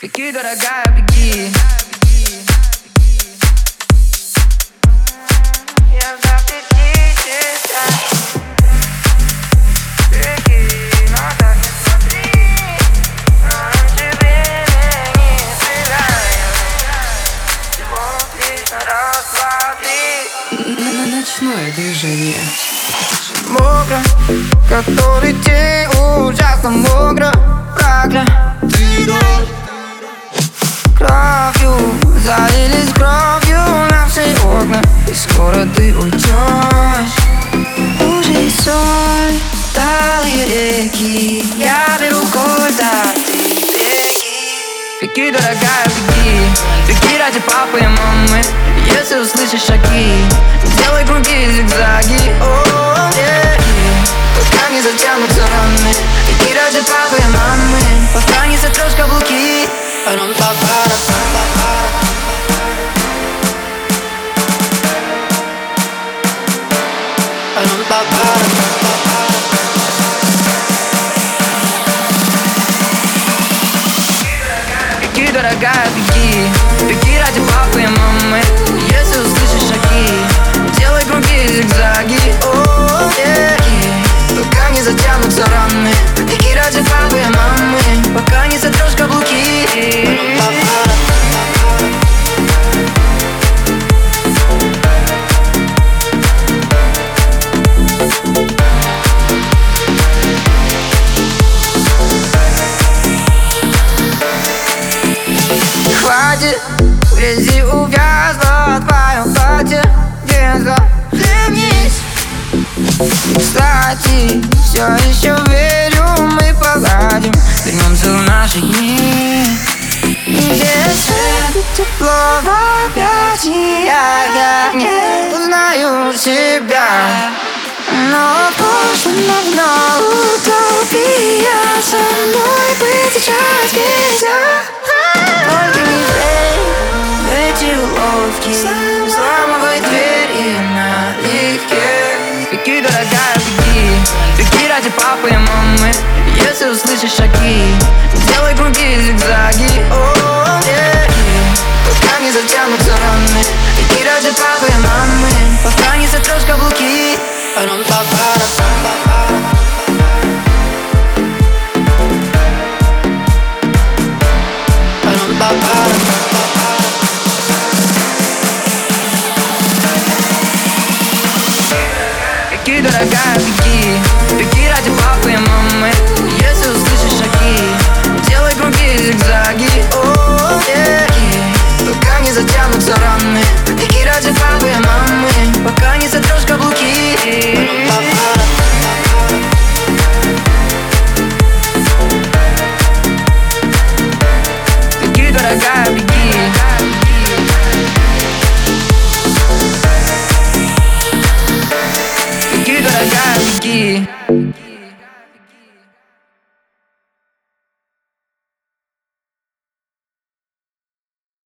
Беги, дорогая, беги. Ночное движение. Мокро, который день ужасно мокро. Проклятый дождь Кровью, залились кровью наши окна И скоро ты уйдешь Уже соль, талые реки Я беру куда ты беги Беги, дорогая, беги Беги ради папы и мамы Если услышишь шаги Делай круги и зигзаги О, беги, пока не затянутся раны Беги ради папы и мамы Пока не сотрешь каблуки Беги, дорогая, беги. Беги ради папы и мамы. Если услышишь шаги Делай круги и Хватит, в грязи увязла твое платье. Захлебнись Кстати, все еще верю, мы поладим. Вернемся в наши дни. Если тепло в объятиях. Я не узнаю себя. Но прошлым давно утопия уловки Взламывай двери налегке. Беги, дорогая, беги. Беги ради папы и мамы. Если услышишь шаги Делай круги и зигзаги. О, беги, пока не затянутся раны. Беги ради папы и мамы. Пока не сотрешь каблуки Беги, беги. Беги ради